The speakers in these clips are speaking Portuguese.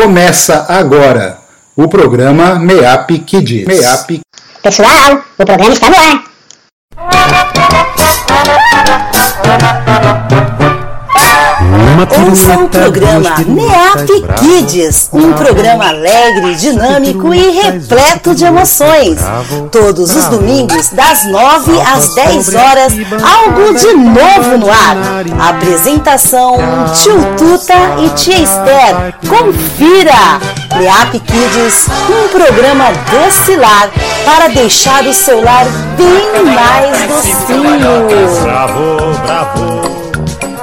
Começa agora o programa MEAP Kids. MEAP. Pessoal, o programa está no ar. Ouça o programa MEAP Kids, um programa alegre, dinâmico e repleto de emoções. Todos os domingos, das 9 às 10 horas, algo de novo no ar. Apresentação Tio Tuta e Tia Esther. Confira! MEAP Kids, um programa docilar para deixar o seu lar bem mais docinho. Bravo, bravo.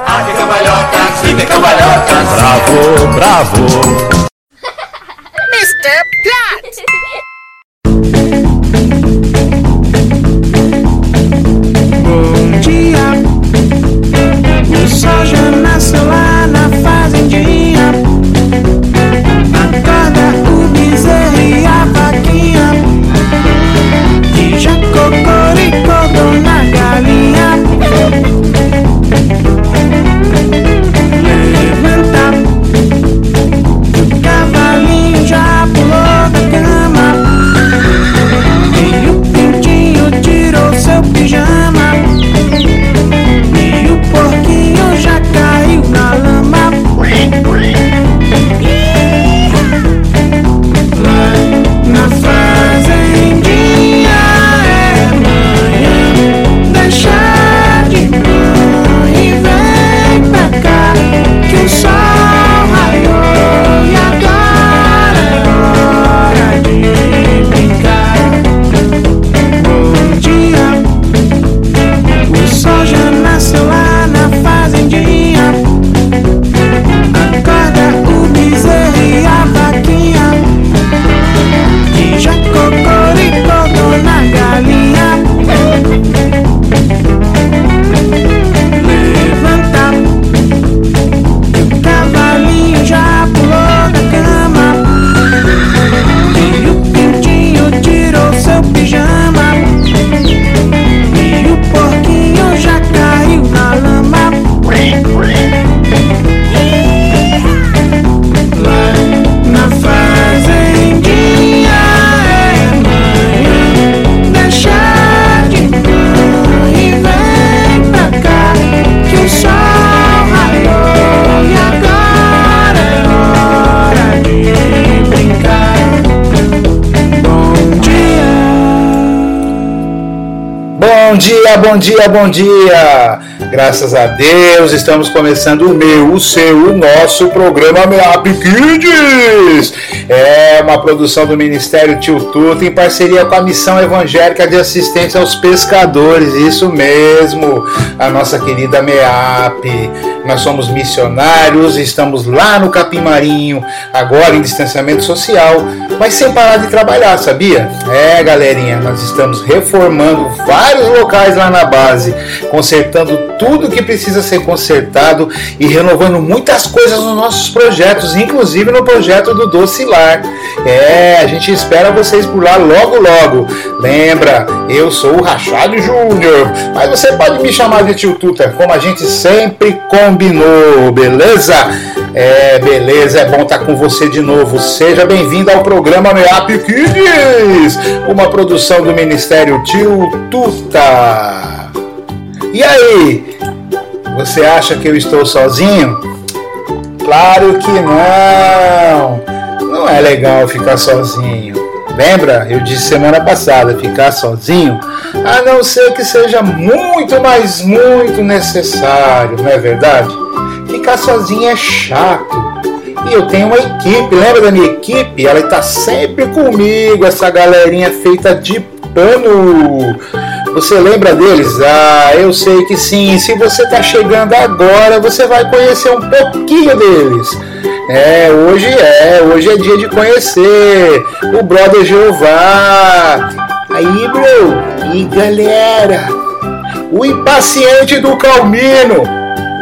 Aqui cambalhotas, vive cambalhotas. Bravo, bravo. Mr. Plot! Bom dia, o sol já nasceu lá na fazendinha. Bom dia, bom dia, bom dia! Graças a Deus estamos começando o meu, o seu, o nosso programa MEAP Kids! É uma produção do Ministério Tio Tuta em parceria com a Missão Evangélica de Assistência aos Pescadores, isso mesmo, a nossa querida MEAP. Nós somos missionários, estamos lá no Capim Marinho, agora em distanciamento social, mas sem parar de trabalhar, sabia? É, galerinha, nós estamos reformando vários locais lá na base, consertando tudo que precisa ser consertado e renovando muitas coisas nos nossos projetos, inclusive no projeto do Docilar. É, a gente espera vocês por lá logo logo. Lembra, eu sou o Rachado Júnior, mas você pode me chamar de Tio Tuta, como a gente sempre combinou, beleza? É, beleza, é bom estar com você de novo. Seja bem-vindo ao programa MEAP Kids, uma produção do Ministério Tio Tuta. E aí, você acha que eu estou sozinho? Claro que não! Não é legal ficar sozinho. Lembra? Eu disse semana passada, ficar sozinho, a não ser que seja muito, mas muito necessário, não é verdade? Ficar sozinho é chato. E eu tenho uma equipe, lembra da minha equipe? Ela está sempre comigo, essa galerinha feita de pano. Você lembra deles? Ah, eu sei que sim. Se você está chegando agora, você vai conhecer um pouquinho deles. É, hoje é, hoje é dia de conhecer o brother Jeová. Aí, bro, e galera, o impaciente do Calmino.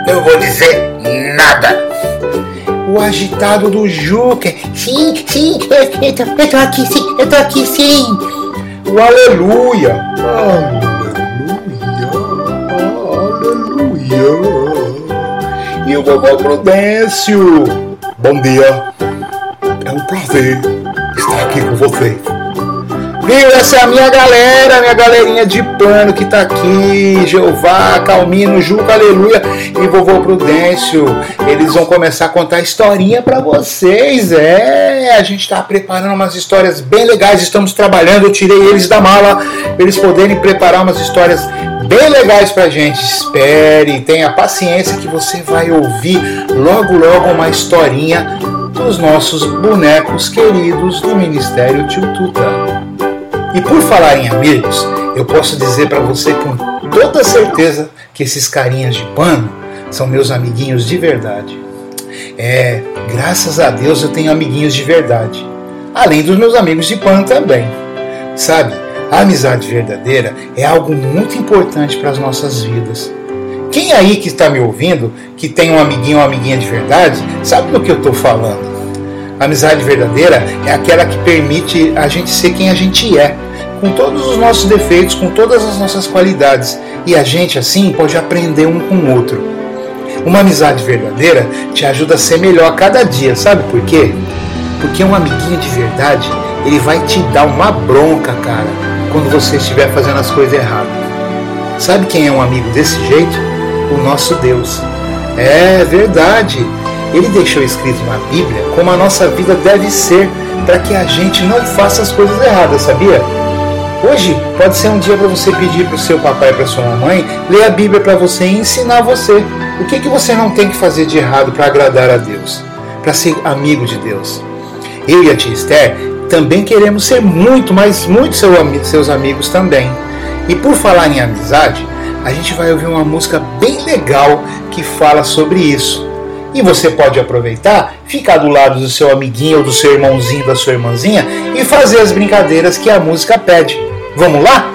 Não vou dizer nada. O agitado do Juca. Sim, sim, eu, eu, tô, eu tô aqui sim, eu tô aqui sim. O aleluia. Aleluia, aleluia. E o vovô Prudêncio. Bom dia. um prazer estar aqui com vocês. Viu? Essa é a minha galera, minha galerinha de pano que tá aqui. Jeová, Calmino, Juca, Aleluia e vovô Prudêncio. Eles vão começar a contar historinha para vocês. É, a gente tá preparando umas histórias bem legais. Estamos trabalhando. Eu tirei eles da mala pra eles poderem preparar umas histórias bem legais pra gente. Espere, tenha paciência que você vai ouvir logo logo uma historinha dos nossos bonecos queridos do Ministério Tio Tuta. E por falar em amigos, eu posso dizer para você com toda certeza que esses carinhas de pano são meus amiguinhos de verdade. É, graças a Deus eu tenho amiguinhos de verdade, além dos meus amigos de pano também. Sabe, a amizade verdadeira é algo muito importante para as nossas vidas. Quem aí que está me ouvindo, que tem um amiguinho ou amiguinha de verdade, sabe do que eu estou falando. A amizade verdadeira é aquela que permite a gente ser quem a gente é, com todos os nossos defeitos, com todas as nossas qualidades, e a gente assim pode aprender um com o outro. Uma amizade verdadeira te ajuda a ser melhor a cada dia, sabe por quê? Porque um amiguinho de verdade, ele vai te dar uma bronca, cara, quando você estiver fazendo as coisas erradas. Sabe quem é um amigo desse jeito? O nosso Deus. É verdade. Ele deixou escrito na Bíblia como a nossa vida deve ser para que a gente não faça as coisas erradas, sabia? Hoje pode ser um dia para você pedir para o seu papai e para sua mamãe ler a Bíblia para você e ensinar você o que, que você não tem que fazer de errado para agradar a Deus, para ser amigo de Deus. Eu e a tia Esther também queremos ser muito, mas muito seu, seus amigos também. E por falar em amizade, a gente vai ouvir uma música bem legal que fala sobre isso. E você pode aproveitar, ficar do lado do seu amiguinho ou do seu irmãozinho, da sua irmãzinha e fazer as brincadeiras que a música pede. Vamos lá?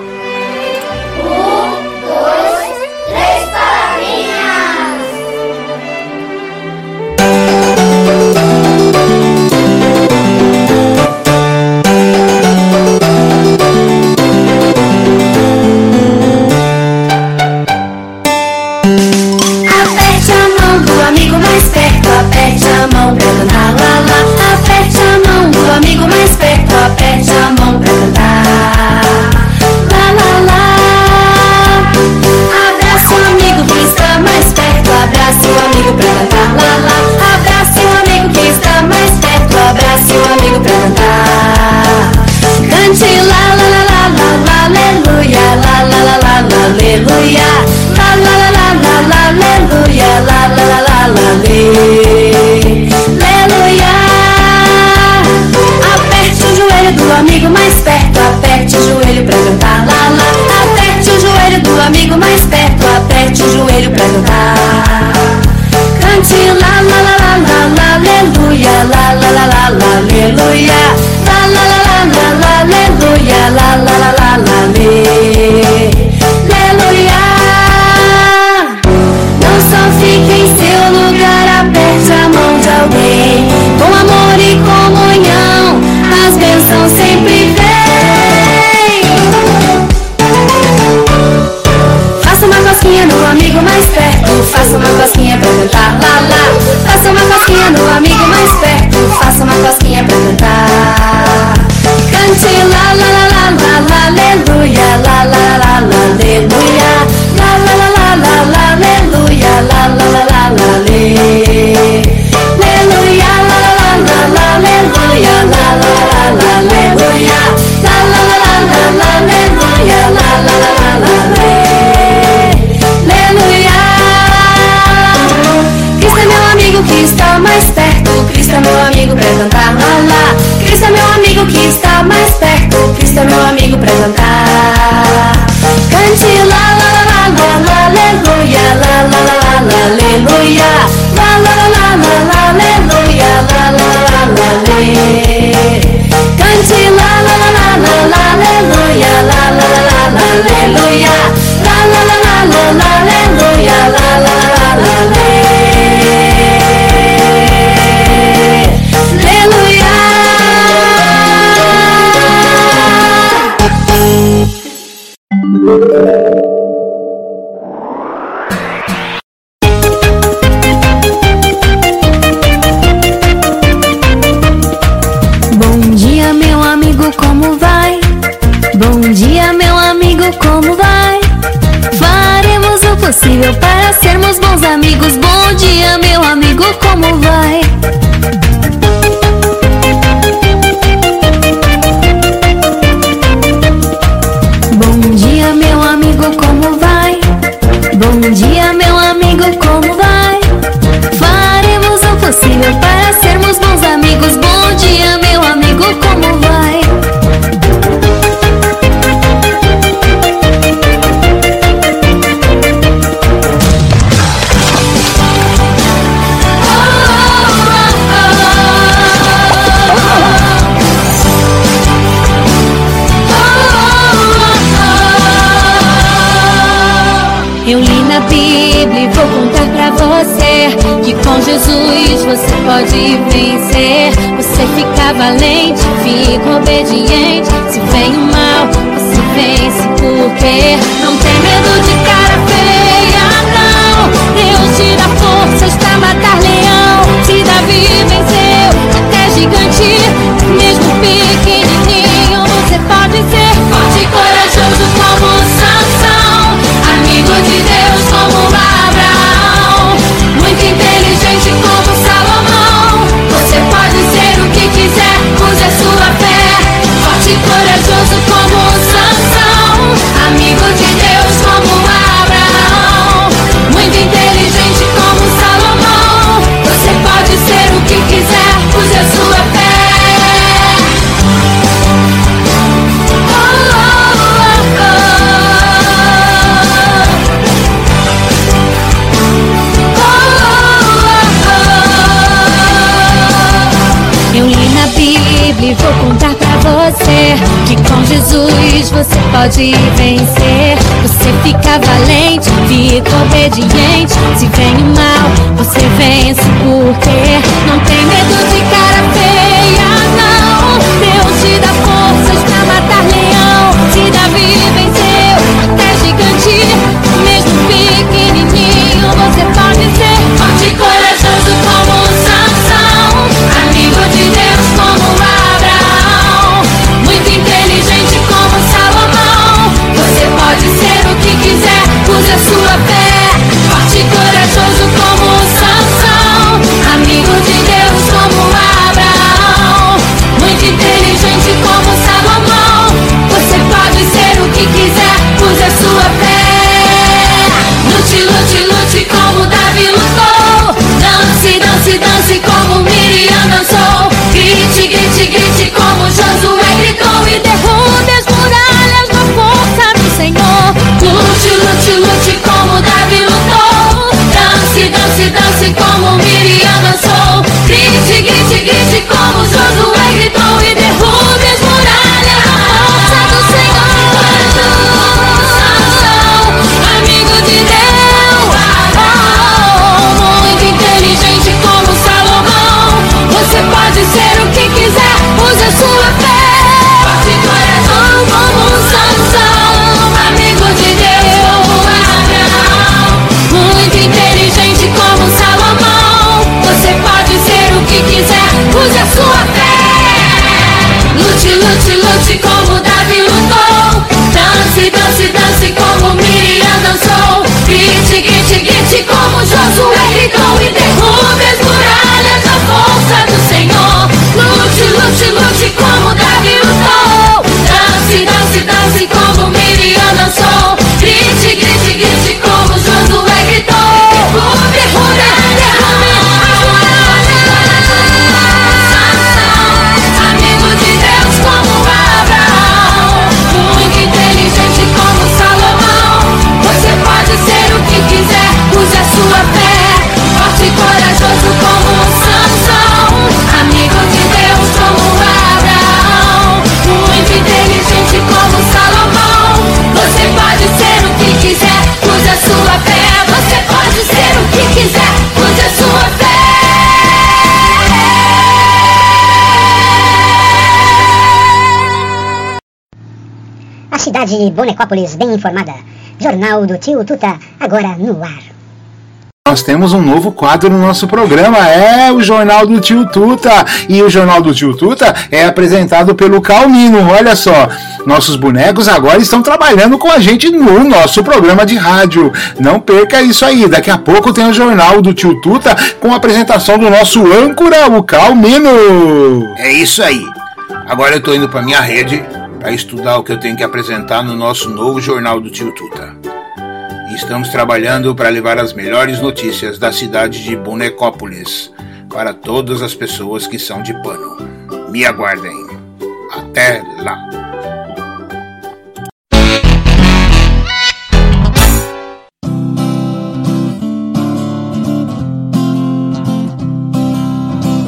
pode vencer. Você fica valente, fica obediente. Se vem o mal, você vence porque não tem medo de de Bonecópolis bem informada. Jornal do Tio Tuta, agora no ar. Nós temos um novo quadro no nosso programa, é o Jornal do Tio Tuta. E o Jornal do Tio Tuta é apresentado pelo Calmino, olha só. Nossos bonecos agora estão trabalhando com a gente no nosso programa de rádio. Não perca isso aí. Daqui a pouco tem o Jornal do Tio Tuta com a apresentação do nosso âncora, o Calmino. É isso aí. Agora eu tô indo pra minha rede para estudar o que eu tenho que apresentar no nosso novo jornal do Tio Tuta. E estamos trabalhando para levar as melhores notícias da cidade de Bonecópolis para todas as pessoas que são de pano. Me aguardem. Até lá!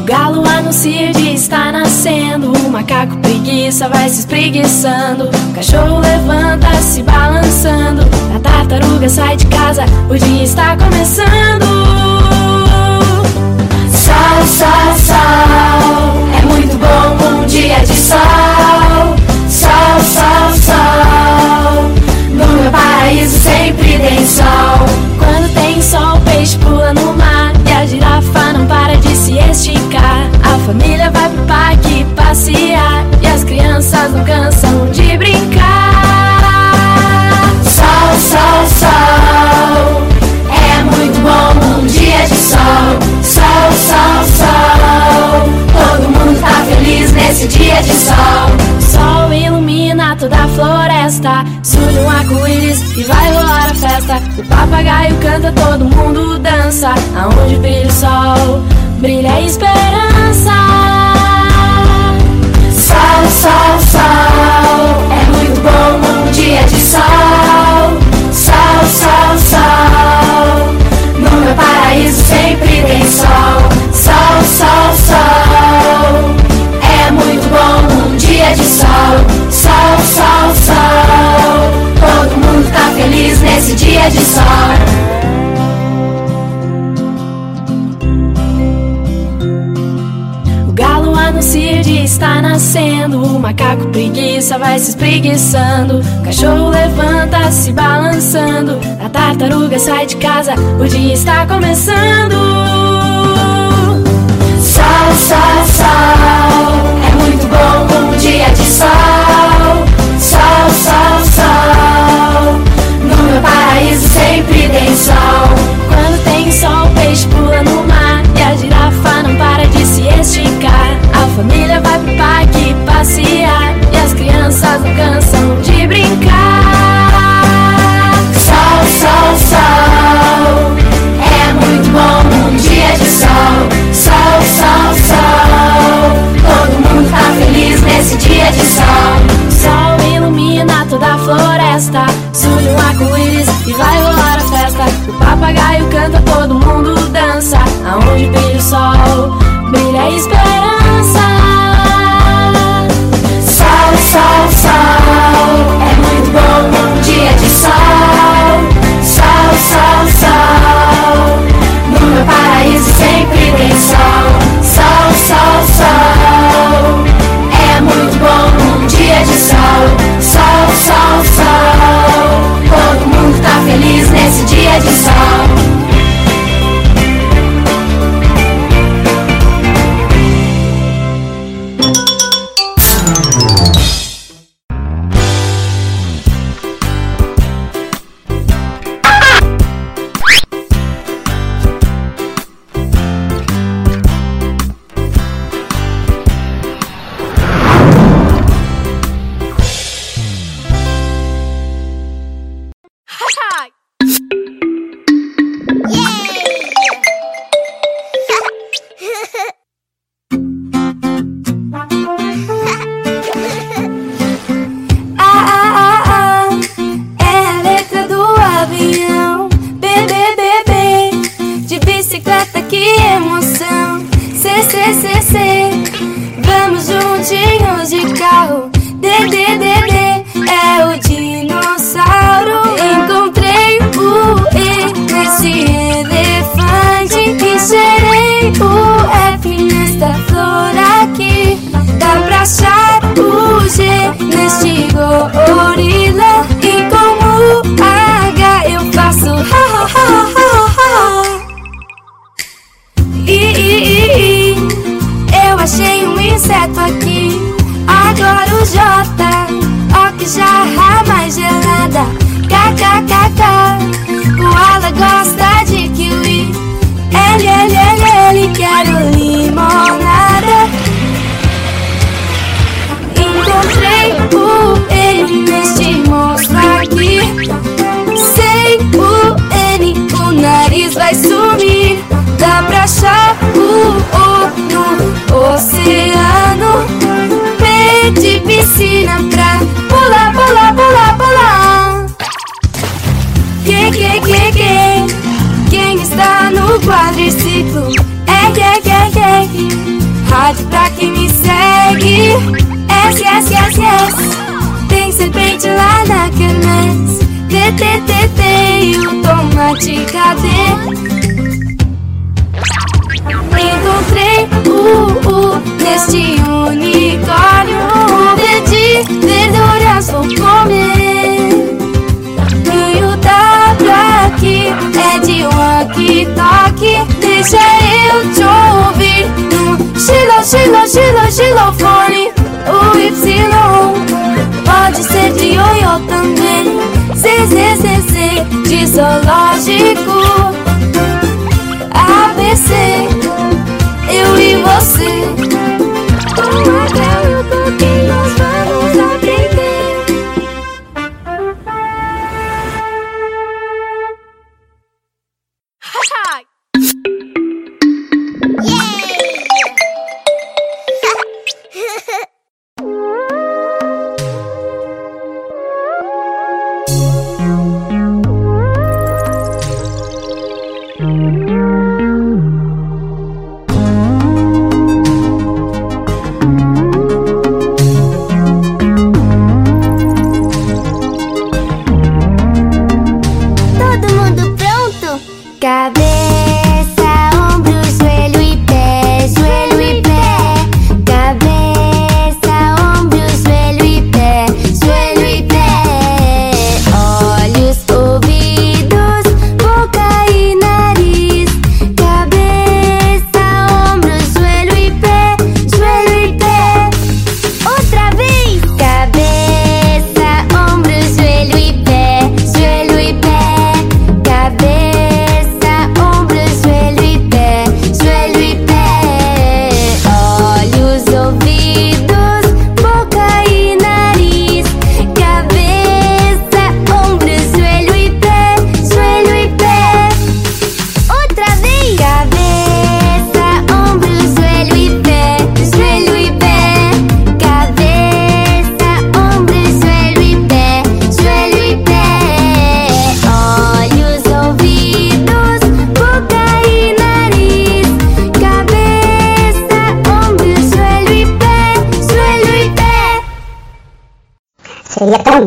Galo anuncia de estar na o macaco preguiça vai se espreguiçando. O cachorro levanta, se balançando. A tartaruga sai de casa, o dia está começando. Sol, sol, sol. é muito bom um dia de sol. Sol, sol, sol, no meu paraíso sempre tem sol. Quando tem sol, o peixe pula no mar e a girafa não para de se esticar. A família vai crianças não cansam de brincar. Sol, sol, sol. É muito bom um dia de sol. Sol, sol, sol. Todo mundo tá feliz nesse dia de sol. Sol ilumina toda a floresta. Surge um arco-íris e vai rolar a festa. O papagaio canta, todo mundo dança. Aonde brilha o sol, brilha a esperança. Sol, sol. Dia de sol. Sol, sol, sol. No meu paraíso sempre tem sol. Sol, sol, sol. É muito bom um dia de sol. Sol, sol, sol. Todo mundo tá feliz nesse dia de sol. Está nascendo. O macaco preguiça vai se espreguiçando. O cachorro levanta se balançando. A tartaruga sai de casa, o dia está começando. Sol, sol, sol. É muito bom um dia de sol. Sol, sol, sol. No meu paraíso sempre tem sol. Cansam de brincar. Sol, sol, sol. É muito bom um dia de sol. Sol, sol, sol. Todo mundo tá feliz nesse dia de sol. Sol ilumina toda a floresta. Surge um arco-íris e vai rolar a festa. O papagaio canta, todo mundo dança. Aonde brilha o sol, brilha a esperança. De sol. Sol, sol, sol. Todo mundo tá feliz nesse dia de sol. Também. C, de zoológico. ABC, eu e você. Com a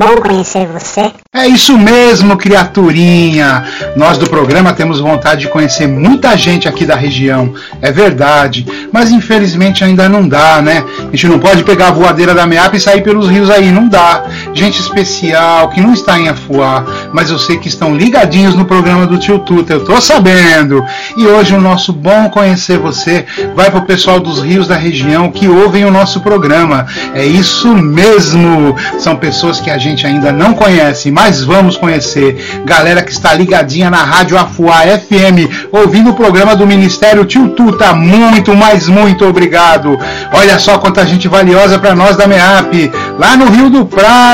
bom conhecer você. É isso mesmo, criaturinha! Nós do programa temos vontade de conhecer muita gente aqui da região, é verdade, mas infelizmente ainda não dá, né? A gente não pode pegar a voadeira da MEAP e sair pelos rios aí, não dá. Gente especial que não está em Afuá, mas eu sei que estão ligadinhos no programa do Tio Tuta, eu tô sabendo. E hoje o nosso bom conhecer você vai pro pessoal dos rios da região que ouvem o nosso programa. É isso mesmo! São pessoas que a gente ainda não conhece, mas vamos conhecer. Galera que está ligadinha na Rádio Afuá FM, ouvindo o programa do Ministério Tio Tuta. Muito, mas muito obrigado. Olha só quanta gente valiosa para nós da MEAP. Lá no Rio do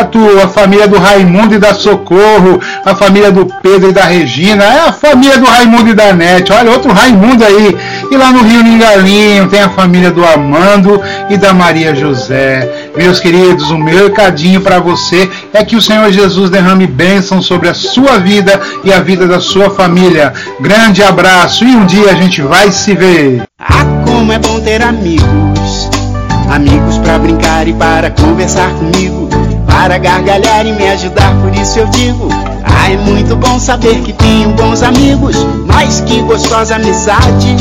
Prato, a família do Raimundo e da Socorro, a família do Pedro e da Regina, é a família do Raimundo e da Nete. Olha, outro Raimundo aí. E lá no Rio Ningalinho tem a família do Amando e da Maria José. Meus queridos, o meu recadinho para você é que o Senhor Jesus derrame bênção sobre a sua vida e a vida da sua família. Grande abraço e um dia a gente vai se ver. Ah, como é bom ter amigos. Amigos pra brincar e para conversar comigo. Para gargalhar e me ajudar, por isso eu digo. Ah, é muito bom saber que tenho bons amigos. Mas que gostosa amizade.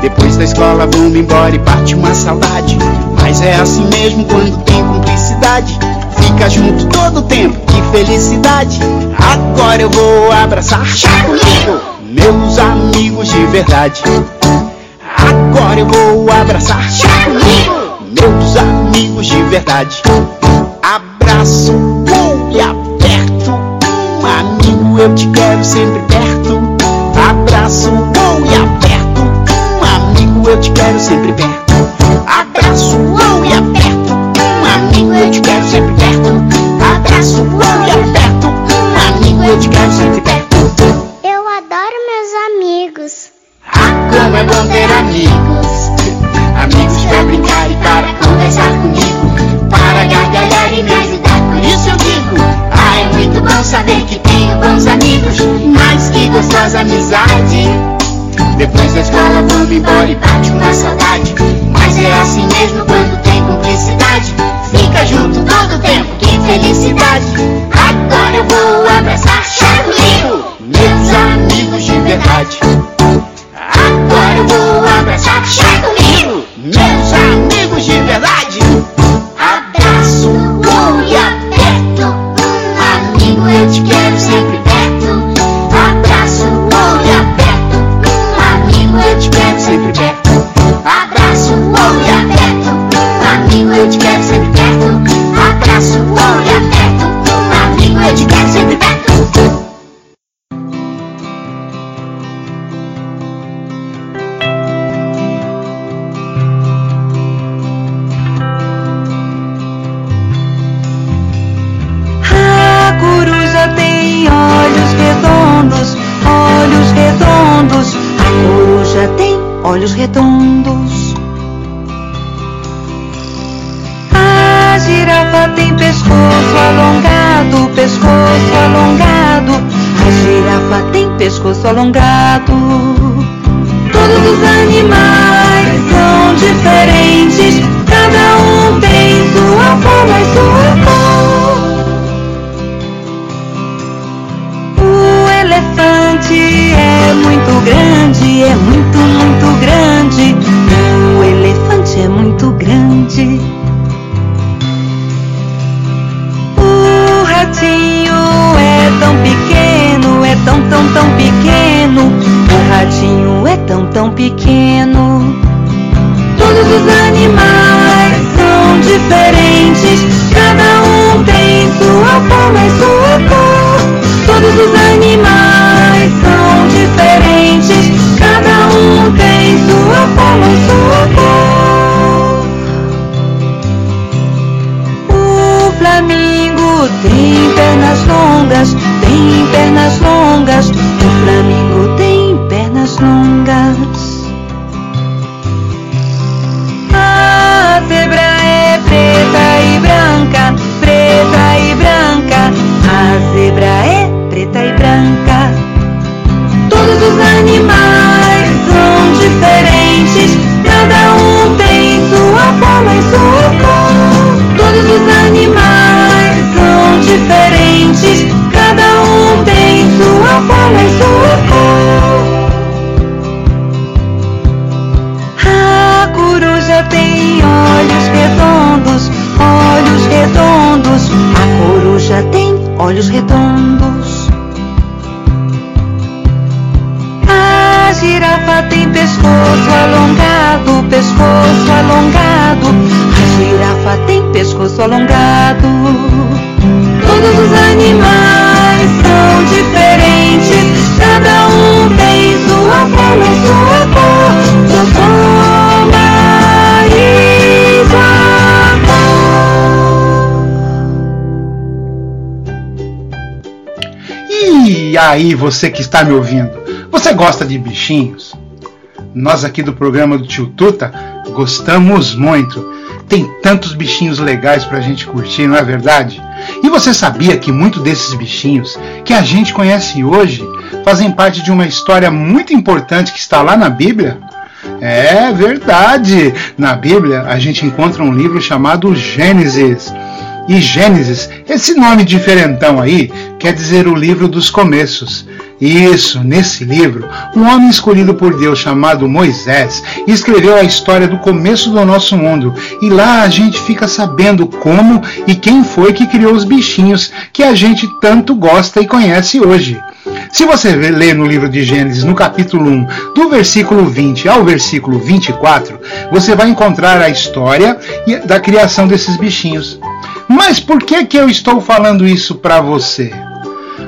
Depois da escola vamos embora e parte uma saudade. Mas é assim mesmo quando tem cumplicidade. Fica junto todo o tempo, que felicidade. Agora eu vou abraçar comigo, meus amigos de verdade. Agora eu vou abraçar comigo, meus amigos de verdade. Abraço bom e aperto, um amigo eu te quero sempre perto. Abraço bom e aperto, um amigo eu te quero sempre perto. amizade. Depois da escola vamos embora e bate uma saudade. Mas é assim mesmo quando tem cumplicidade. Fica junto todo tempo, que felicidade. Agora eu vou abraçar Charlinho, meus amigos de verdade. Agora eu vou abraçar Charlinho, meus amigos de verdade. Abraço um e aperto um amigo, eu te quero sempre. Aí, você que está me ouvindo, você gosta de bichinhos? Nós aqui do programa do Tio Tuta gostamos muito. Tem tantos bichinhos legais pra gente curtir, não é verdade? E você sabia que muitos desses bichinhos que a gente conhece hoje fazem parte de uma história muito importante que está lá na Bíblia? É verdade! Na Bíblia a gente encontra um livro chamado Gênesis. E Gênesis, esse nome diferentão aí, quer dizer o livro dos começos. Isso, nesse livro, um homem escolhido por Deus chamado Moisés escreveu a história do começo do nosso mundo. E lá a gente fica sabendo como e quem foi que criou os bichinhos que a gente tanto gosta e conhece hoje. Se você ler no livro de Gênesis, no capítulo 1, do versículo 20 ao versículo 24, você vai encontrar a história da criação desses bichinhos. Mas por que, que eu estou falando isso para você?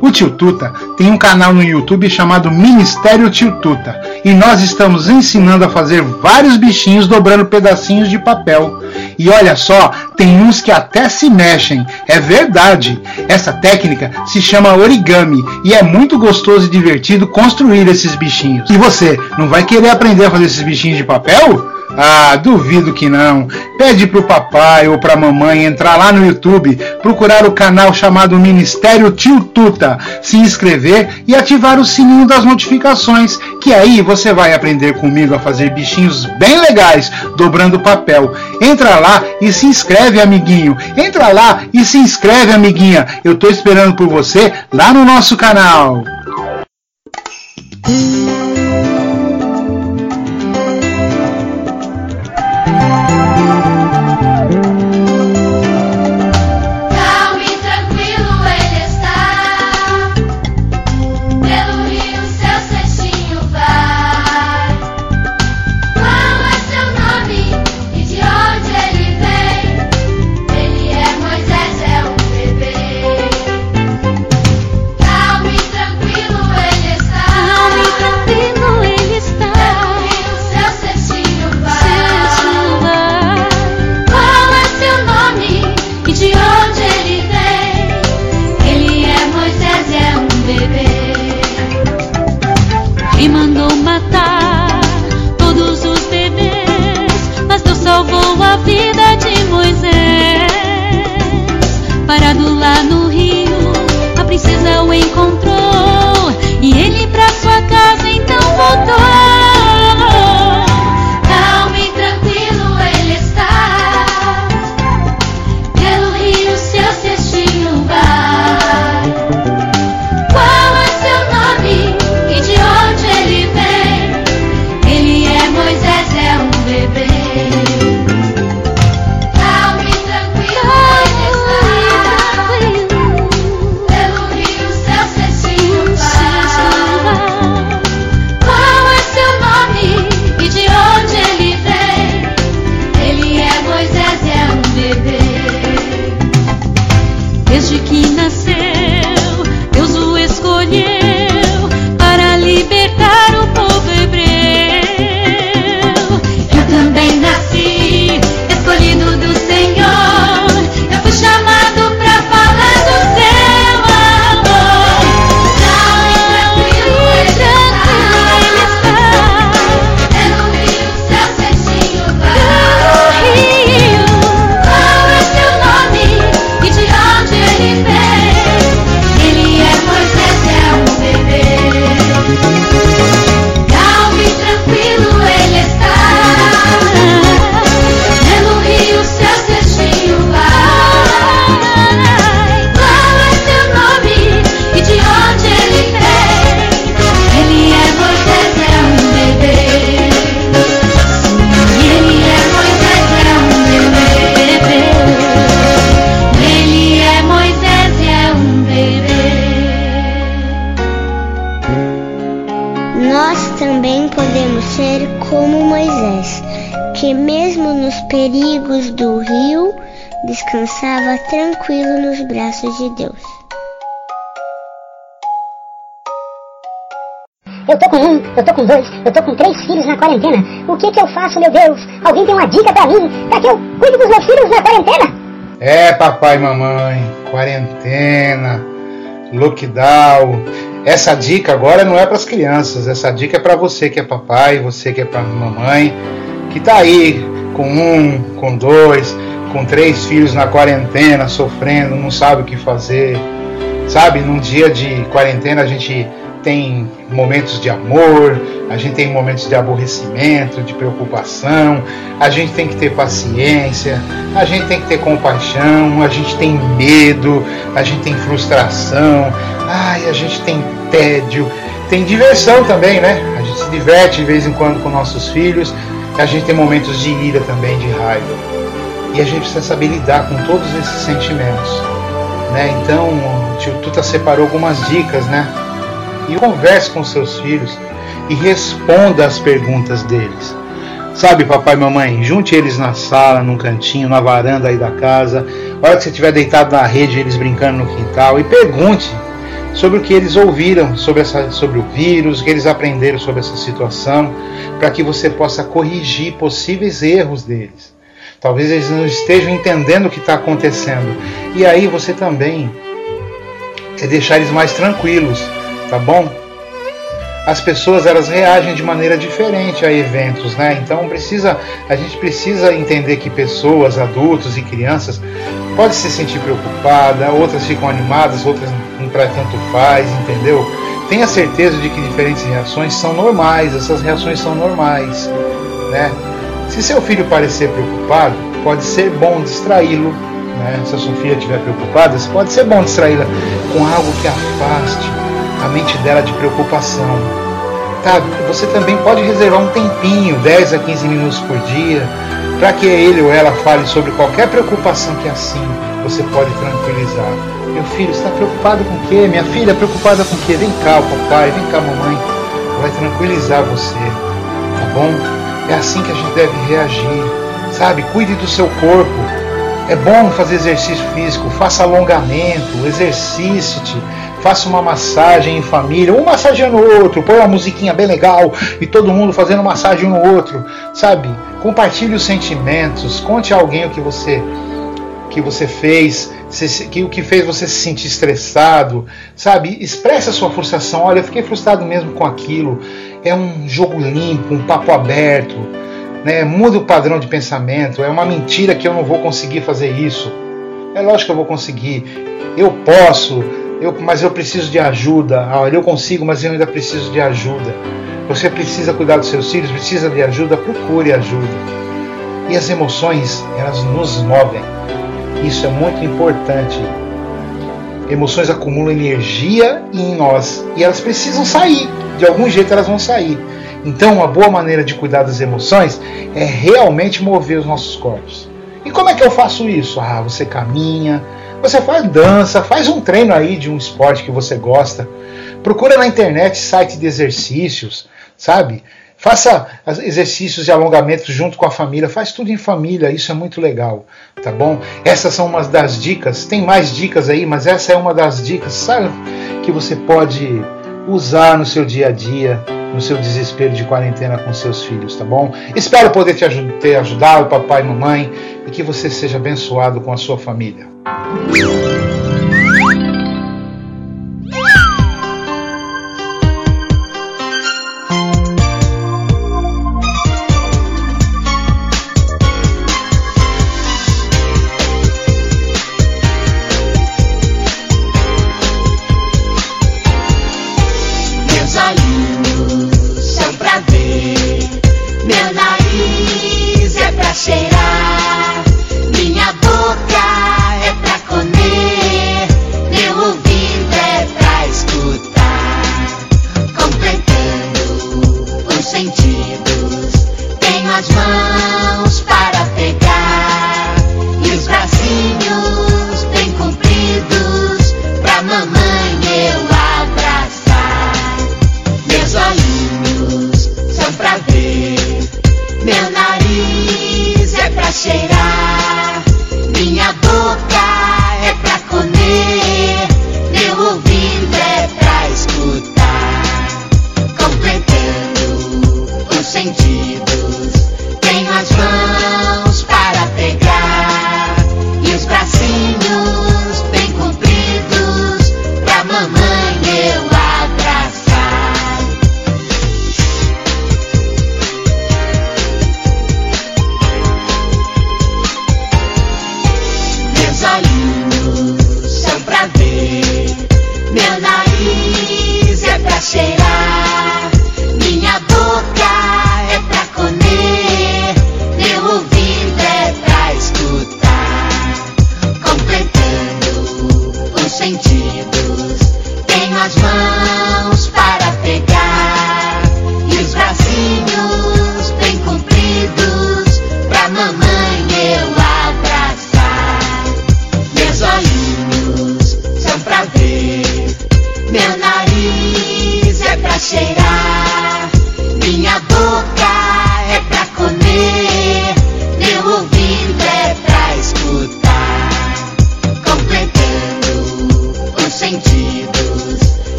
O Tio Tuta tem um canal no YouTube chamado Ministério Tio Tuta e nós estamos ensinando a fazer vários bichinhos dobrando pedacinhos de papel. E olha só, tem uns que até se mexem, é verdade. Essa técnica se chama origami e é muito gostoso e divertido construir esses bichinhos. E você, não vai querer aprender a fazer esses bichinhos de papel? Ah, duvido que não. Pede pro papai ou pra mamãe entrar lá no YouTube, procurar o canal chamado Ministério Tio Tuta, se inscrever e ativar o sininho das notificações, que aí você vai aprender comigo a fazer bichinhos bem legais, dobrando papel. Entra lá e se inscreve, amiguinho. Entra lá e se inscreve, amiguinha. Eu tô esperando por você lá no nosso canal. Com dois, eu tô com três filhos na quarentena. O que que eu faço, meu Deus? Alguém tem uma dica pra mim? Pra que eu cuide dos meus filhos na quarentena? É, papai e mamãe, quarentena, lockdown. Essa dica agora não é para as crianças, essa dica é para você que é papai, você que é para mamãe, que tá aí com um, com dois, com três filhos na quarentena, sofrendo, não sabe o que fazer. Sabe, num dia de quarentena a gente tem momentos de amor, a gente tem momentos de aborrecimento, de preocupação, a gente tem que ter paciência, a gente tem que ter compaixão, a gente tem medo, a gente tem frustração, ai, a gente tem tédio, tem diversão também, né? A gente se diverte de vez em quando com nossos filhos, a gente tem momentos de ira também, de raiva. E a gente precisa saber lidar com todos esses sentimentos. Né? Então, o tio Tuta separou algumas dicas, né? E converse com seus filhos e responda as perguntas deles. Sabe, papai e mamãe, junte eles na sala, num cantinho, na varanda aí da casa. A hora que você estiver deitado na rede, eles brincando no quintal, e pergunte sobre o que eles ouviram sobre, essa, sobre o vírus, o que eles aprenderam sobre essa situação, para que você possa corrigir possíveis erros deles. Talvez eles não estejam entendendo o que está acontecendo. E aí você também é deixar eles mais tranquilos tá bom? As pessoas elas reagem de maneira diferente a eventos, né? Então precisa, a gente precisa entender que pessoas, adultos e crianças podem se sentir preocupada, outras ficam animadas, outras não para tanto faz, entendeu? Tenha certeza de que diferentes reações são normais, essas reações são normais, né? Se seu filho parecer preocupado, pode ser bom distraí-lo, né? Se a sua filha estiver preocupada, pode ser bom distraí-la com algo que afaste a mente dela de preocupação. Tá, você também pode reservar um tempinho, 10 a 15 minutos por dia, para que ele ou ela fale sobre qualquer preocupação que assim você pode tranquilizar. Meu filho, está preocupado com o quê? Minha filha, preocupada com o quê? Vem cá, papai, vem cá, mamãe. Vai tranquilizar você, tá bom? É assim que a gente deve reagir, sabe? Cuide do seu corpo. É bom fazer exercício físico, faça alongamento, exercite-te, faça uma massagem em família, um massageando o outro, põe uma musiquinha bem legal e todo mundo fazendo massagem no outro, sabe? Compartilhe os sentimentos, conte a alguém o que você que você fez, que o que fez você se sentir estressado, sabe? Expresse a sua frustração. Olha, eu fiquei frustrado mesmo com aquilo. É um jogo limpo, um papo aberto, né? Muda o padrão de pensamento. É uma mentira que eu não vou conseguir fazer isso. É lógico que eu vou conseguir. Eu posso eu, mas eu preciso de ajuda. Olha, eu consigo, mas eu ainda preciso de ajuda. Você precisa cuidar dos seus filhos, precisa de ajuda, procure ajuda. E as emoções, elas nos movem. Isso é muito importante. Emoções acumulam energia em nós e elas precisam sair. De algum jeito elas vão sair. Então, uma boa maneira de cuidar das emoções é realmente mover os nossos corpos. E como é que eu faço isso? Ah, você caminha, você faz dança, faz um treino aí de um esporte que você gosta. Procura na internet site de exercícios, sabe? Faça exercícios de alongamento junto com a família, faz tudo em família, isso é muito legal, tá bom? Essas são umas das dicas, tem mais dicas aí, mas essa é uma das dicas, sabe? Que você pode usar no seu dia a dia, no seu desespero de quarentena com seus filhos, tá bom? Espero poder te aj ter ajudado, papai e mamãe, e que você seja abençoado com a sua família.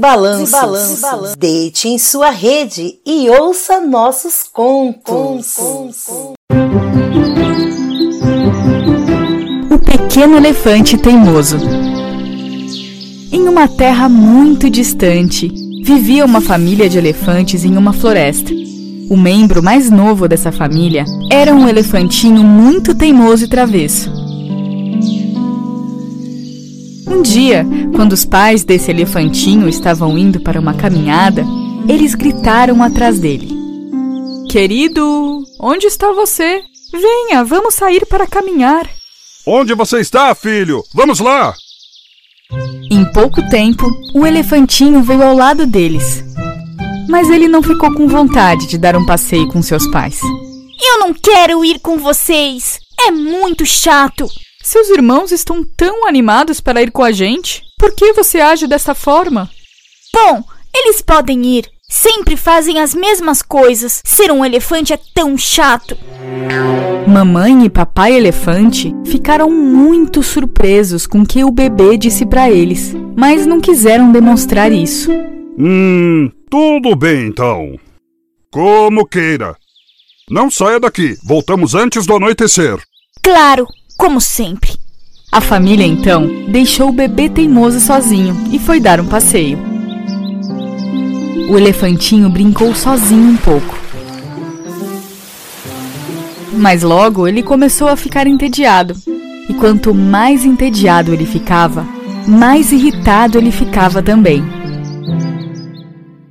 Encantos e Balanços. Deite em sua rede e ouça nossos contos. O Pequeno Elefante Teimoso. Em uma terra muito distante, vivia uma família de elefantes em uma floresta. O membro mais novo dessa família era um elefantinho muito teimoso e travesso. Um dia, quando os pais desse elefantinho estavam indo para uma caminhada, eles gritaram atrás dele: Querido, onde está você? Venha, vamos sair para caminhar. Onde você está, filho? Vamos lá! Em pouco tempo, o elefantinho veio ao lado deles. Mas ele não ficou com vontade de dar um passeio com seus pais. Eu não quero ir com vocês! É muito chato! Seus irmãos estão tão animados para ir com a gente. Por que você age dessa forma? Bom, eles podem ir. Sempre fazem as mesmas coisas. Ser um elefante é tão chato. Mamãe e papai elefante ficaram muito surpresos com o que o bebê disse para eles, mas não quiseram demonstrar isso. Hum, tudo bem então. Como queira. Não saia daqui. Voltamos antes do anoitecer. Claro, como sempre. A família então deixou o bebê teimoso sozinho e foi dar um passeio. O elefantinho brincou sozinho um pouco. Mas logo ele começou a ficar entediado. E quanto mais entediado ele ficava, mais irritado ele ficava também.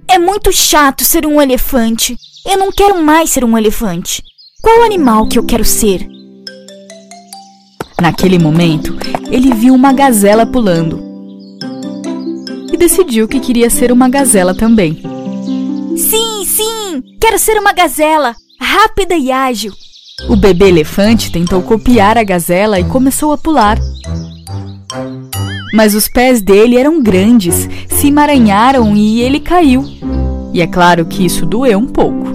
É muito chato ser um elefante. Eu não quero mais ser um elefante. Qual animal que eu quero ser? Naquele momento, ele viu uma gazela pulando e decidiu que queria ser uma gazela também. Sim, sim! Quero ser uma gazela! Rápida e ágil! O bebê elefante tentou copiar a gazela e começou a pular. Mas os pés dele eram grandes, se emaranharam e ele caiu. E é claro que isso doeu um pouco.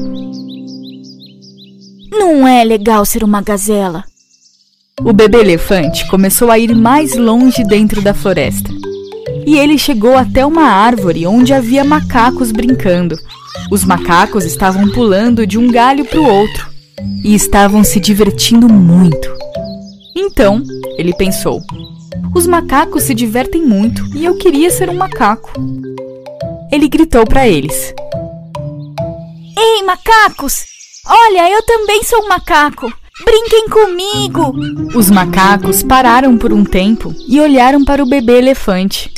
Não é legal ser uma gazela. O bebê elefante começou a ir mais longe dentro da floresta. E ele chegou até uma árvore onde havia macacos brincando. Os macacos estavam pulando de um galho para o outro e estavam se divertindo muito. Então, ele pensou: os macacos se divertem muito e eu queria ser um macaco. Ele gritou para eles: Ei, macacos! Olha, eu também sou um macaco! Brinquem comigo! Os macacos pararam por um tempo e olharam para o bebê elefante.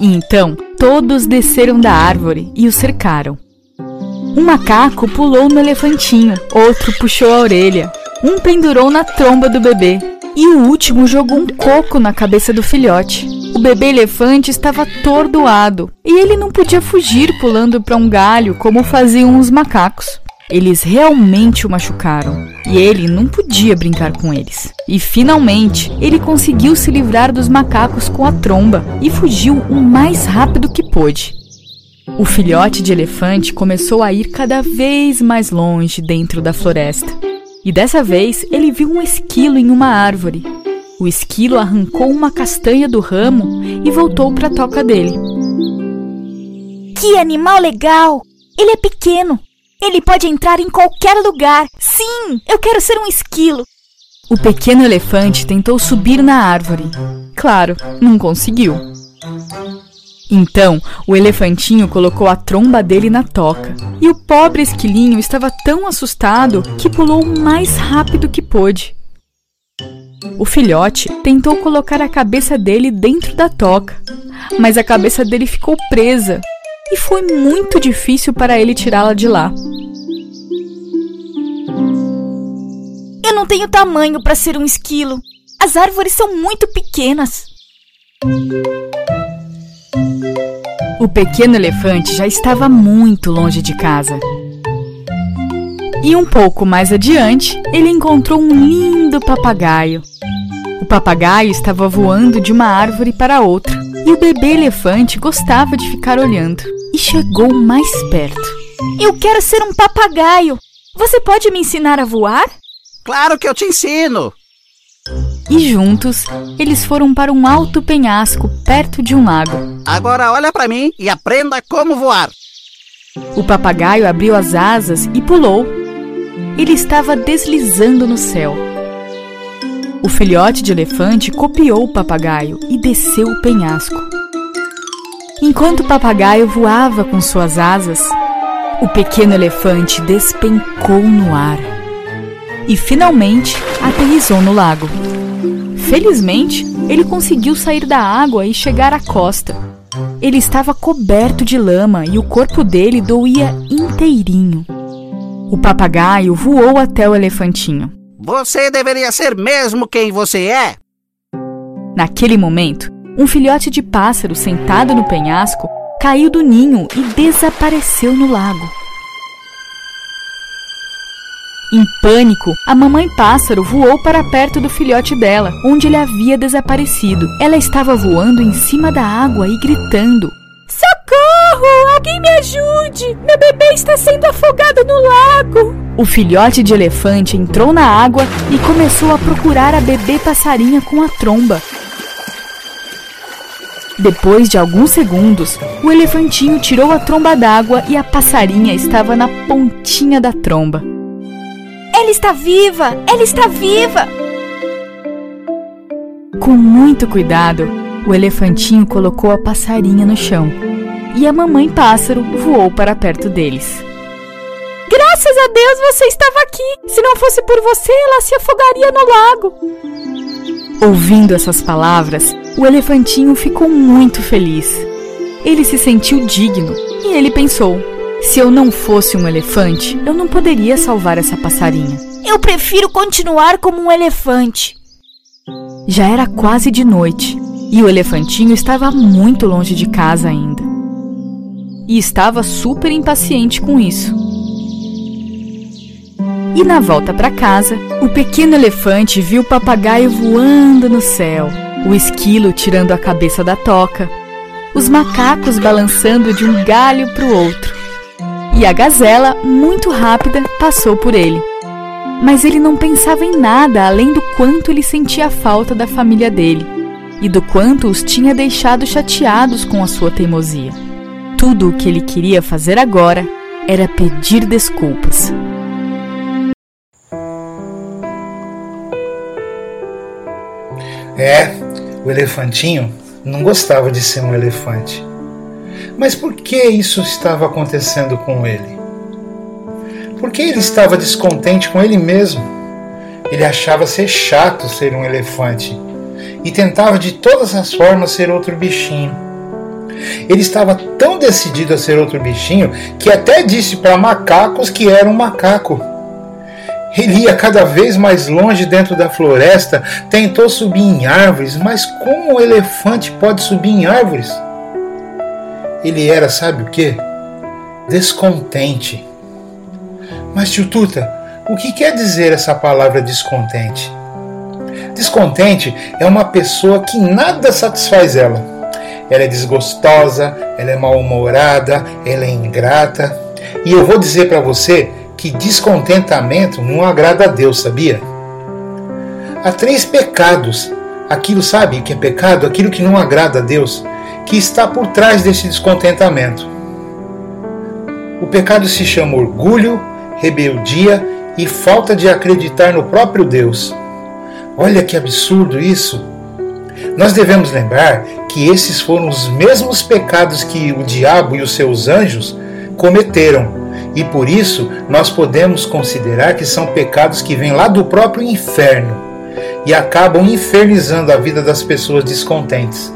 E então todos desceram da árvore e o cercaram. Um macaco pulou no elefantinho, outro puxou a orelha, um pendurou na tromba do bebê e o último jogou um coco na cabeça do filhote. O bebê elefante estava atordoado e ele não podia fugir pulando para um galho como faziam os macacos. Eles realmente o machucaram e ele não podia brincar com eles. E finalmente ele conseguiu se livrar dos macacos com a tromba e fugiu o mais rápido que pôde. O filhote de elefante começou a ir cada vez mais longe dentro da floresta. E dessa vez ele viu um esquilo em uma árvore. O esquilo arrancou uma castanha do ramo e voltou para a toca dele. Que animal legal! Ele é pequeno. Ele pode entrar em qualquer lugar. Sim, eu quero ser um esquilo. O pequeno elefante tentou subir na árvore. Claro, não conseguiu. Então, o elefantinho colocou a tromba dele na toca. E o pobre esquilinho estava tão assustado que pulou o mais rápido que pôde. O filhote tentou colocar a cabeça dele dentro da toca, mas a cabeça dele ficou presa e foi muito difícil para ele tirá-la de lá. Eu não tenho tamanho para ser um esquilo. As árvores são muito pequenas. O pequeno elefante já estava muito longe de casa. E um pouco mais adiante, ele encontrou um lindo papagaio. O papagaio estava voando de uma árvore para outra, e o bebê elefante gostava de ficar olhando e chegou mais perto. Eu quero ser um papagaio. Você pode me ensinar a voar? Claro que eu te ensino. E juntos, eles foram para um alto penhasco perto de um lago. Agora olha para mim e aprenda como voar. O papagaio abriu as asas e pulou. Ele estava deslizando no céu. O filhote de elefante copiou o papagaio e desceu o penhasco. Enquanto o papagaio voava com suas asas, o pequeno elefante despencou no ar e finalmente aterrissou no lago. Felizmente, ele conseguiu sair da água e chegar à costa. Ele estava coberto de lama e o corpo dele doía inteirinho. O papagaio voou até o elefantinho. Você deveria ser mesmo quem você é. Naquele momento, um filhote de pássaro sentado no penhasco caiu do ninho e desapareceu no lago. Em pânico, a mamãe pássaro voou para perto do filhote dela, onde ele havia desaparecido. Ela estava voando em cima da água e gritando: Socorro! Alguém me ajude! Meu bebê está sendo afogado no lago! O filhote de elefante entrou na água e começou a procurar a bebê passarinha com a tromba. Depois de alguns segundos, o elefantinho tirou a tromba d'água e a passarinha estava na pontinha da tromba. Ela está viva! Ela está viva! Com muito cuidado, o elefantinho colocou a passarinha no chão e a mamãe pássaro voou para perto deles. Graças a Deus você estava aqui! Se não fosse por você, ela se afogaria no lago! Ouvindo essas palavras, o elefantinho ficou muito feliz. Ele se sentiu digno e ele pensou: se eu não fosse um elefante, eu não poderia salvar essa passarinha. Eu prefiro continuar como um elefante. Já era quase de noite e o elefantinho estava muito longe de casa ainda. E estava super impaciente com isso. E na volta para casa, o pequeno elefante viu o papagaio voando no céu, o esquilo tirando a cabeça da toca, os macacos balançando de um galho para o outro e a gazela, muito rápida, passou por ele. Mas ele não pensava em nada além do quanto ele sentia falta da família dele e do quanto os tinha deixado chateados com a sua teimosia. Tudo o que ele queria fazer agora era pedir desculpas. É, o elefantinho não gostava de ser um elefante. Mas por que isso estava acontecendo com ele? Por que ele estava descontente com ele mesmo? Ele achava ser chato ser um elefante e tentava de todas as formas ser outro bichinho. Ele estava tão decidido a ser outro bichinho que até disse para macacos que era um macaco. Ele ia cada vez mais longe dentro da floresta, tentou subir em árvores, mas como o elefante pode subir em árvores? ele era, sabe o que? Descontente. Mas, tio Tuta, o que quer dizer essa palavra descontente? Descontente é uma pessoa que nada satisfaz ela. Ela é desgostosa, ela é mal-humorada, ela é ingrata. E eu vou dizer para você que descontentamento não agrada a Deus, sabia? Há três pecados. Aquilo, sabe que é pecado? Aquilo que não agrada a Deus que está por trás desse descontentamento. O pecado se chama orgulho, rebeldia e falta de acreditar no próprio Deus. Olha que absurdo isso! Nós devemos lembrar que esses foram os mesmos pecados que o diabo e os seus anjos cometeram, e por isso nós podemos considerar que são pecados que vêm lá do próprio inferno e acabam infernizando a vida das pessoas descontentes.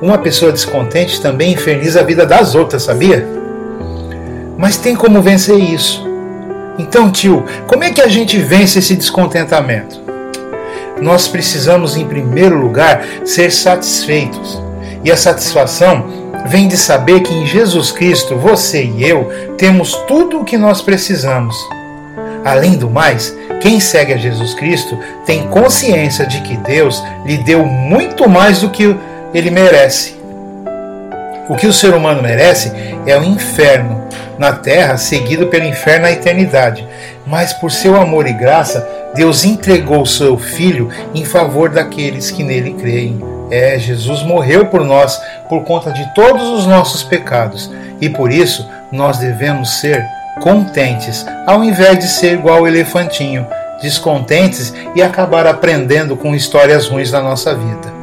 Uma pessoa descontente também inferniza a vida das outras, sabia? Mas tem como vencer isso. Então, tio, como é que a gente vence esse descontentamento? Nós precisamos, em primeiro lugar, ser satisfeitos. E a satisfação vem de saber que em Jesus Cristo, você e eu temos tudo o que nós precisamos. Além do mais, quem segue a Jesus Cristo tem consciência de que Deus lhe deu muito mais do que ele merece. O que o ser humano merece é o inferno na terra, seguido pelo inferno na eternidade. Mas por seu amor e graça, Deus entregou seu Filho em favor daqueles que nele creem. É, Jesus morreu por nós por conta de todos os nossos pecados e por isso nós devemos ser contentes, ao invés de ser igual o elefantinho, descontentes e acabar aprendendo com histórias ruins da nossa vida.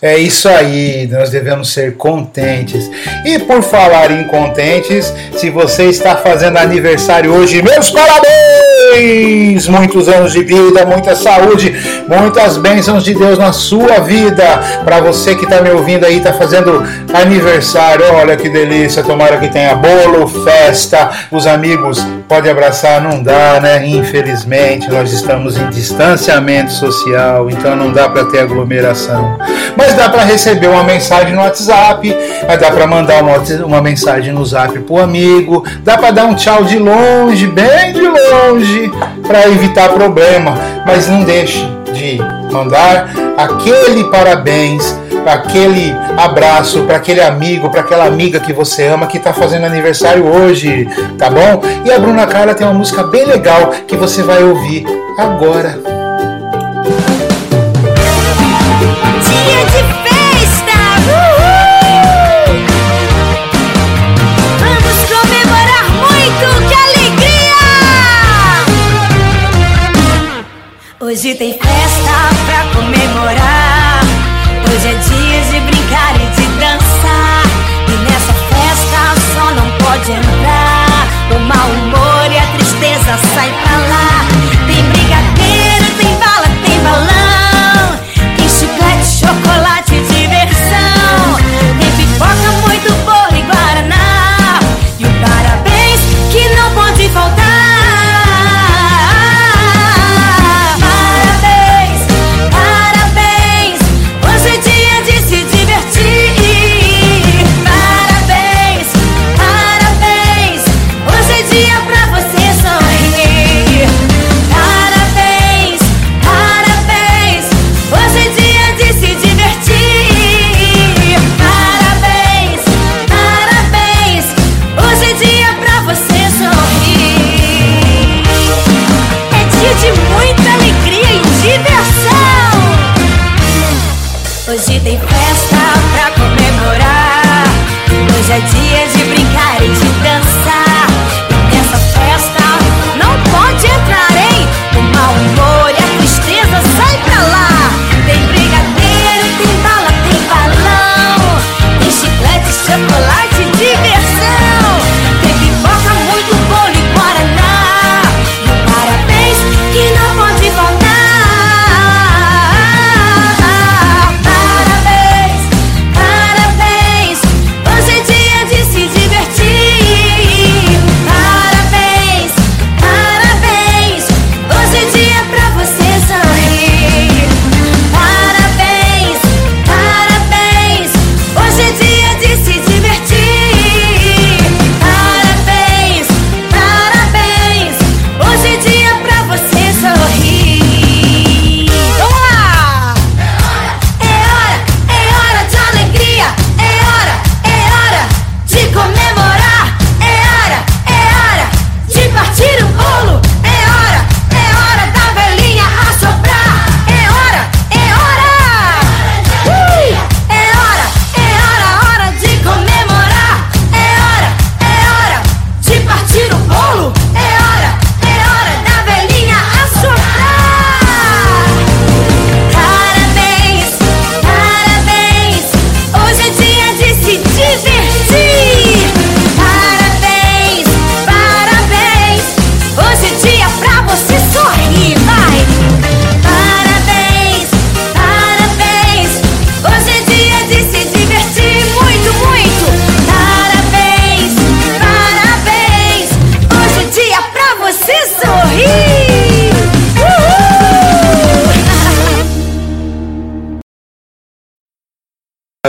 É isso aí, nós devemos ser contentes. E por falar em contentes, se você está fazendo aniversário hoje, meus parabéns! Muitos anos de vida, muita saúde, muitas bênçãos de Deus na sua vida. Para você que está me ouvindo aí, está fazendo aniversário, olha que delícia. Tomara que tenha bolo, festa, os amigos pode abraçar, não dá, né? Infelizmente, nós estamos em distanciamento social, então não dá para ter aglomeração. Mas dá para receber uma mensagem no WhatsApp, dá para mandar uma, uma mensagem no Zap pro amigo, dá para dar um tchau de longe, bem de longe, para evitar problema. Mas não deixe de mandar aquele parabéns para aquele abraço, para aquele amigo, para aquela amiga que você ama que está fazendo aniversário hoje, tá bom? E a Bruna Carla tem uma música bem legal que você vai ouvir agora. Dia de! Hoje tem festa pra comemorar. Hoje é dia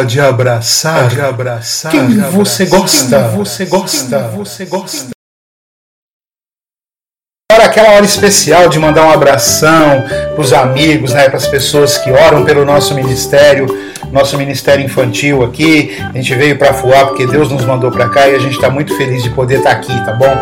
de abraçar, de abraçar quem de você abraçar, gosta, quem você gosta, você gosta. Agora aquela hora especial de mandar um abração para os amigos, né, para as pessoas que oram pelo nosso ministério. nosso ministério infantil aqui. A gente veio para Fuá porque Deus nos mandou para cá e a gente está muito feliz de poder estar tá aqui, tá bom?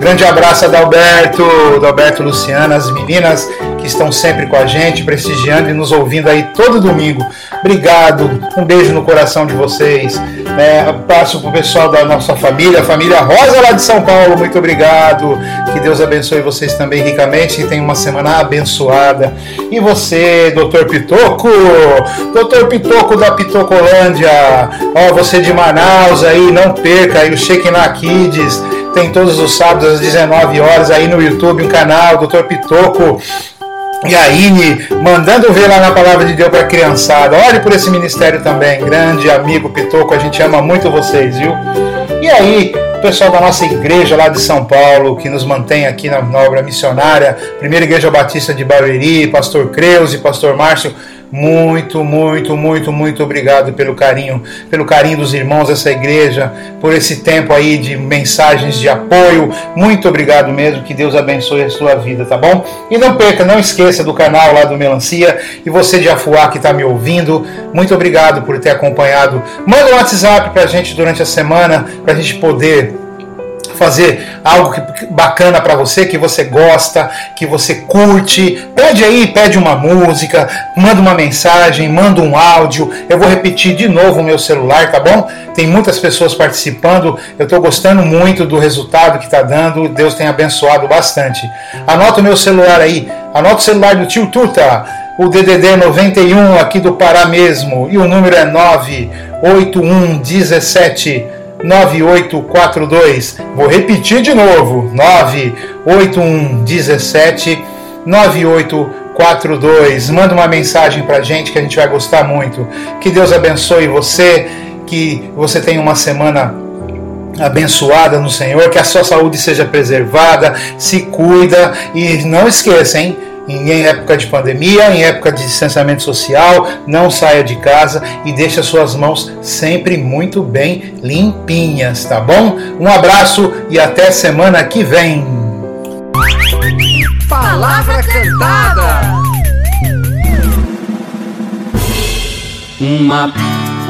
Grande abraço a Dalberto, Dalberto Luciana, as meninas que estão sempre com a gente, prestigiando e nos ouvindo aí todo domingo. Obrigado, um beijo no coração de vocês. É, passo para o pessoal da nossa família, a família Rosa lá de São Paulo, muito obrigado. Que Deus abençoe vocês também ricamente e tenham uma semana abençoada. E você, doutor Pitoco, doutor Pitoco da Pitocolândia, ó, você de Manaus aí, não perca aí o Shekinah Kids. Tem todos os sábados às 19 horas aí no YouTube, um canal, Doutor Pitoco e a Ine mandando ver lá na palavra de Deus para a criançada. Olhe por esse ministério também, grande amigo Pitoco, a gente ama muito vocês, viu? E aí, pessoal da nossa igreja lá de São Paulo, que nos mantém aqui na, na obra missionária, Primeira Igreja Batista de Barueri, Pastor Creus e Pastor Márcio, muito, muito, muito, muito obrigado pelo carinho, pelo carinho dos irmãos dessa igreja, por esse tempo aí de mensagens de apoio. Muito obrigado mesmo, que Deus abençoe a sua vida, tá bom? E não perca, não esqueça do canal lá do Melancia e você de Afuá que está me ouvindo, muito obrigado por ter acompanhado. Manda um WhatsApp para a gente durante a semana, para a gente poder fazer algo que, bacana para você, que você gosta, que você curte, pede aí, pede uma música, manda uma mensagem, manda um áudio. Eu vou repetir de novo o meu celular, tá bom? Tem muitas pessoas participando. Eu estou gostando muito do resultado que está dando. Deus tem abençoado bastante. Anota o meu celular aí. Anota o celular do tio Tuta. O DDD 91 aqui do Pará mesmo. E o número é 981 17 9842. Vou repetir de novo: 981 17 9842. Manda uma mensagem pra gente que a gente vai gostar muito. Que Deus abençoe você, que você tenha uma semana abençoada no Senhor, que a sua saúde seja preservada, se cuida e não esqueça, hein? Em época de pandemia, em época de distanciamento social, não saia de casa e deixe as suas mãos sempre muito bem limpinhas, tá bom? Um abraço e até semana que vem. Palavra cantada. Uma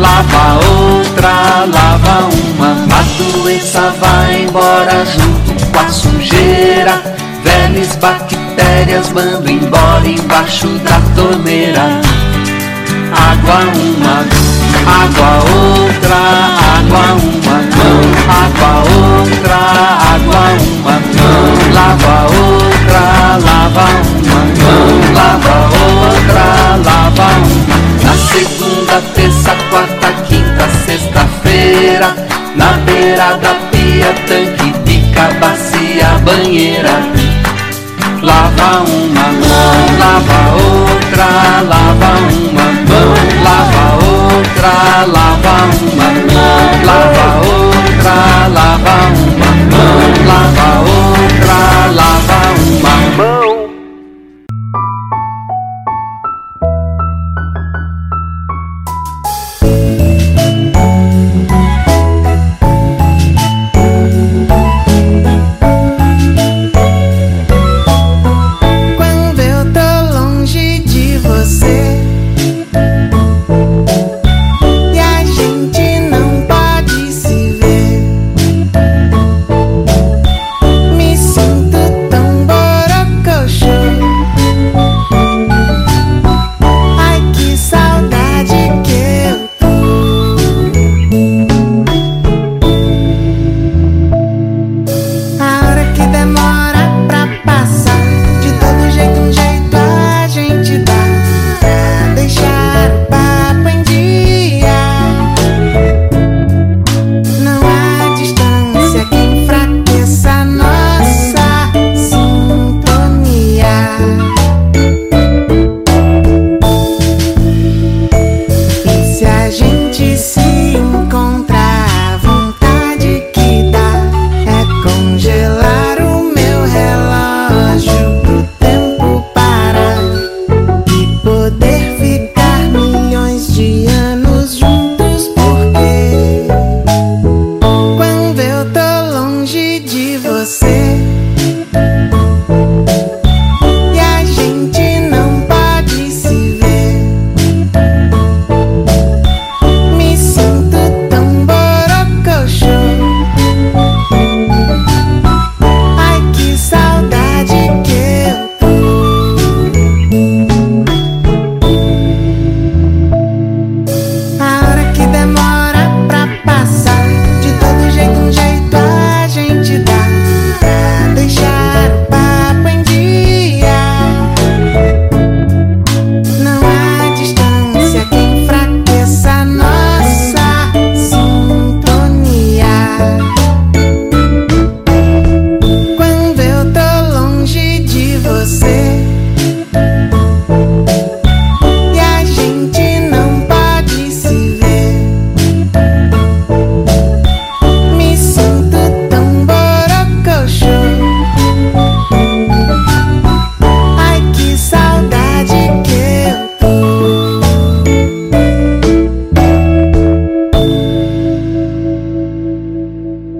lava outra, lava uma. A doença vai embora junto com a sujeira. Velhas bactérias mando embora embaixo da torneira. Água uma, água outra, água uma, não. Água outra, água uma, não. Lava outra, lava uma, não. Lava outra, lava uma. Na segunda, terça sexta-feira, na beira da pia, tanque, pica, bacia, banheira. Lava uma mão, lava outra, lava uma mão, lava outra, lava uma mão, lava outra, lava